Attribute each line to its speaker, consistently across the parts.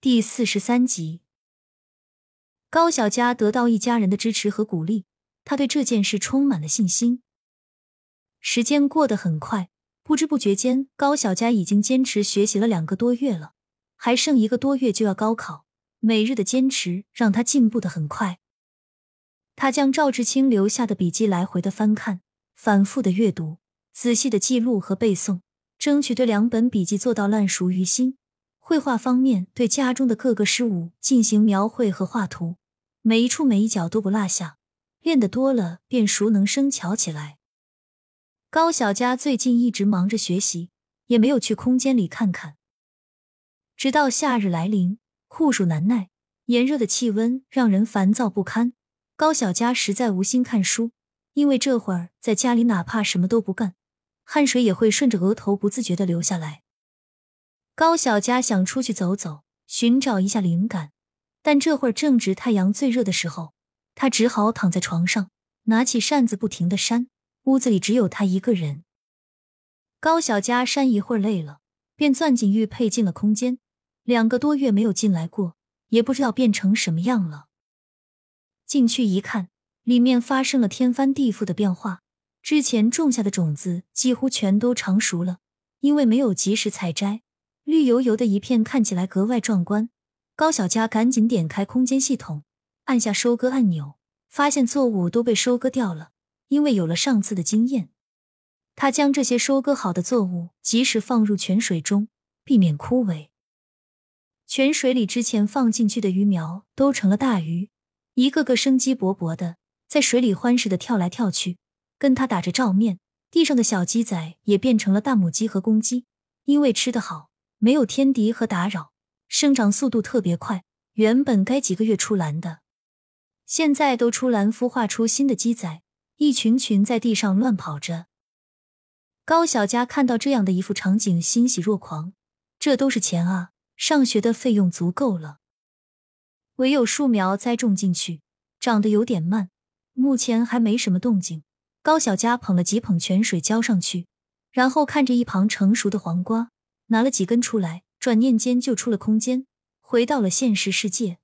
Speaker 1: 第四十三集，高小佳得到一家人的支持和鼓励，他对这件事充满了信心。时间过得很快，不知不觉间，高小佳已经坚持学习了两个多月了，还剩一个多月就要高考。每日的坚持让他进步的很快。他将赵志清留下的笔记来回的翻看，反复的阅读，仔细的记录和背诵，争取对两本笔记做到烂熟于心。绘画方面，对家中的各个事物进行描绘和画图，每一处每一角都不落下。练得多了，便熟能生巧起来。高小佳最近一直忙着学习，也没有去空间里看看。直到夏日来临，酷暑难耐，炎热的气温让人烦躁不堪。高小佳实在无心看书，因为这会儿在家里，哪怕什么都不干，汗水也会顺着额头不自觉的流下来。高小佳想出去走走，寻找一下灵感，但这会儿正值太阳最热的时候，他只好躺在床上，拿起扇子不停的扇。屋子里只有他一个人。高小佳扇一会儿累了，便钻进玉佩进了空间。两个多月没有进来过，也不知道变成什么样了。进去一看，里面发生了天翻地覆的变化。之前种下的种子几乎全都成熟了，因为没有及时采摘。绿油油的一片，看起来格外壮观。高小佳赶紧点开空间系统，按下收割按钮，发现作物都被收割掉了。因为有了上次的经验，他将这些收割好的作物及时放入泉水中，避免枯萎。泉水里之前放进去的鱼苗都成了大鱼，一个个生机勃勃的在水里欢实的跳来跳去，跟他打着照面。地上的小鸡仔也变成了大母鸡和公鸡，因为吃得好。没有天敌和打扰，生长速度特别快。原本该几个月出栏的，现在都出栏孵化出新的鸡仔，一群群在地上乱跑着。高小佳看到这样的一幅场景，欣喜若狂。这都是钱啊，上学的费用足够了。唯有树苗栽种进去，长得有点慢，目前还没什么动静。高小佳捧了几捧泉水浇上去，然后看着一旁成熟的黄瓜。拿了几根出来，转念间就出了空间，回到了现实世界。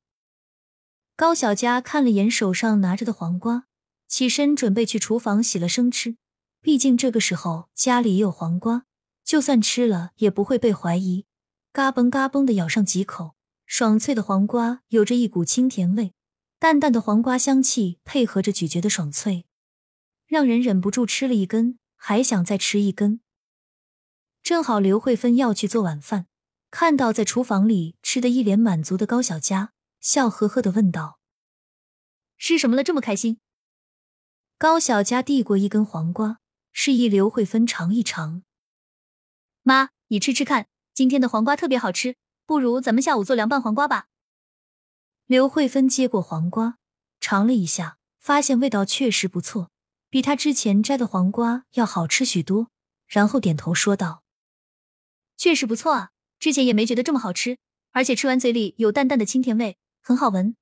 Speaker 1: 高小佳看了眼手上拿着的黄瓜，起身准备去厨房洗了生吃。毕竟这个时候家里也有黄瓜，就算吃了也不会被怀疑。嘎嘣嘎嘣的咬上几口，爽脆的黄瓜有着一股清甜味，淡淡的黄瓜香气配合着咀嚼的爽脆，让人忍不住吃了一根，还想再吃一根。正好刘慧芬要去做晚饭，看到在厨房里吃的一脸满足的高小佳，笑呵呵的问道：“
Speaker 2: 吃什么了？这么开心？”
Speaker 1: 高小佳递过一根黄瓜，示意刘慧芬尝一尝。
Speaker 2: 妈，你吃吃看，今天的黄瓜特别好吃，不如咱们下午做凉拌黄瓜吧。
Speaker 1: 刘慧芬接过黄瓜，尝了一下，发现味道确实不错，比她之前摘的黄瓜要好吃许多，然后点头说道。
Speaker 2: 确实不错啊，之前也没觉得这么好吃，而且吃完嘴里有淡淡的清甜味，很好闻。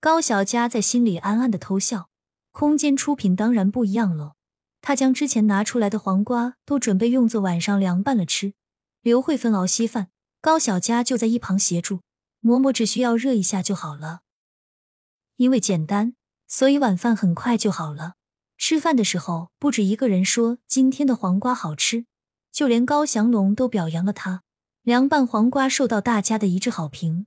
Speaker 1: 高小佳在心里暗暗的偷笑。空间出品当然不一样了，他将之前拿出来的黄瓜都准备用作晚上凉拌了吃。刘慧芬熬稀饭，高小佳就在一旁协助嬷嬷，只需要热一下就好了。因为简单，所以晚饭很快就好了。吃饭的时候，不止一个人说今天的黄瓜好吃。就连高祥龙都表扬了他，凉拌黄瓜受到大家的一致好评。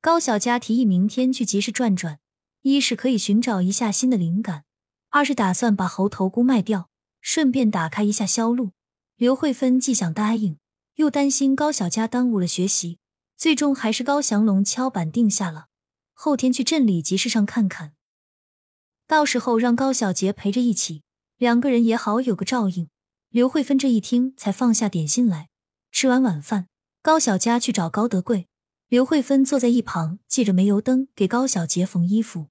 Speaker 1: 高小佳提议明天去集市转转，一是可以寻找一下新的灵感，二是打算把猴头菇卖掉，顺便打开一下销路。刘慧芬既想答应，又担心高小佳耽误了学习，最终还是高祥龙敲板定下了后天去镇里集市上看看，到时候让高小杰陪着一起，两个人也好有个照应。刘慧芬这一听，才放下点心来。吃完晚饭，高小佳去找高德贵，刘慧芬坐在一旁，借着煤油灯给高小杰缝衣服。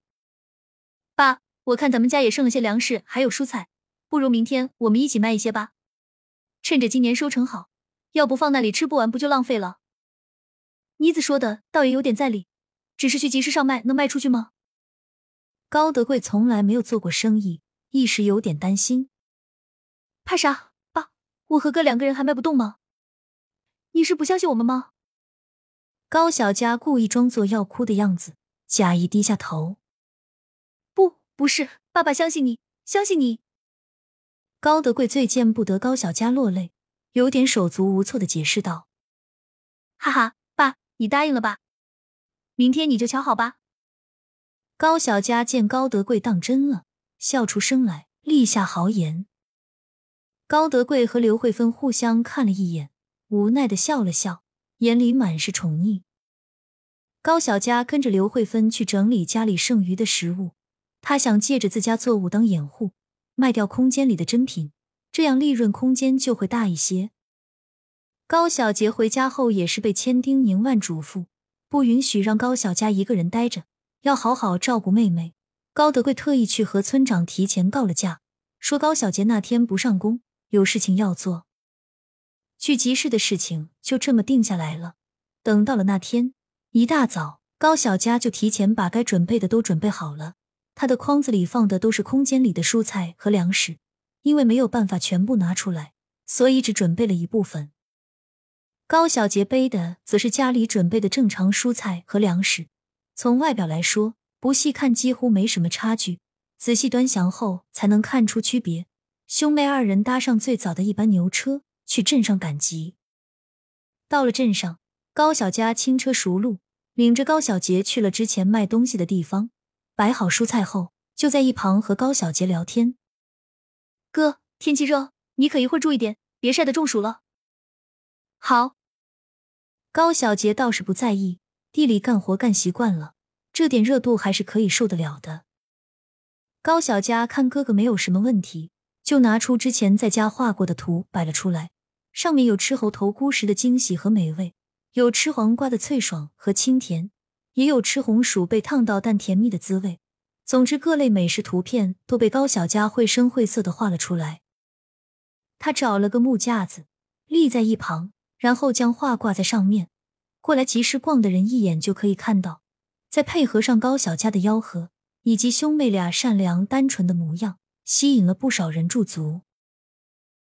Speaker 2: 爸，我看咱们家也剩了些粮食，还有蔬菜，不如明天我们一起卖一些吧，趁着今年收成好，要不放那里吃不完，不就浪费了？妮子说的倒也有点在理，只是去集市上卖，能卖出去吗？
Speaker 1: 高德贵从来没有做过生意，一时有点担心。
Speaker 2: 怕啥？我和哥两个人还卖不动吗？你是不相信我们吗？
Speaker 1: 高小佳故意装作要哭的样子，假意低下头。
Speaker 2: 不，不是，爸爸相信你，相信你。
Speaker 1: 高德贵最见不得高小佳落泪，有点手足无措的解释道：“
Speaker 2: 哈哈，爸，你答应了吧？明天你就瞧好吧。”
Speaker 1: 高小佳见高德贵当真了，笑出声来，立下豪言。高德贵和刘慧芬互相看了一眼，无奈的笑了笑，眼里满是宠溺。高小佳跟着刘慧芬去整理家里剩余的食物，他想借着自家作物当掩护，卖掉空间里的珍品，这样利润空间就会大一些。高小杰回家后也是被千叮咛万嘱咐，不允许让高小佳一个人待着，要好好照顾妹妹。高德贵特意去和村长提前告了假，说高小杰那天不上工。有事情要做，去集市的事情就这么定下来了。等到了那天一大早，高小佳就提前把该准备的都准备好了。他的筐子里放的都是空间里的蔬菜和粮食，因为没有办法全部拿出来，所以只准备了一部分。高小杰背的则是家里准备的正常蔬菜和粮食，从外表来说，不细看几乎没什么差距，仔细端详后才能看出区别。兄妹二人搭上最早的一班牛车，去镇上赶集。到了镇上，高小佳轻车熟路，领着高小杰去了之前卖东西的地方，摆好蔬菜后，就在一旁和高小杰聊天。
Speaker 2: 哥，天气热，你可一会儿注意点，别晒得中暑了。
Speaker 1: 好。高小杰倒是不在意，地里干活干习惯了，这点热度还是可以受得了的。高小佳看哥哥没有什么问题。就拿出之前在家画过的图摆了出来，上面有吃猴头菇时的惊喜和美味，有吃黄瓜的脆爽和清甜，也有吃红薯被烫到但甜蜜的滋味。总之，各类美食图片都被高小佳绘声绘色的画了出来。他找了个木架子立在一旁，然后将画挂在上面，过来集市逛的人一眼就可以看到。再配合上高小佳的吆喝，以及兄妹俩善良单纯的模样。吸引了不少人驻足。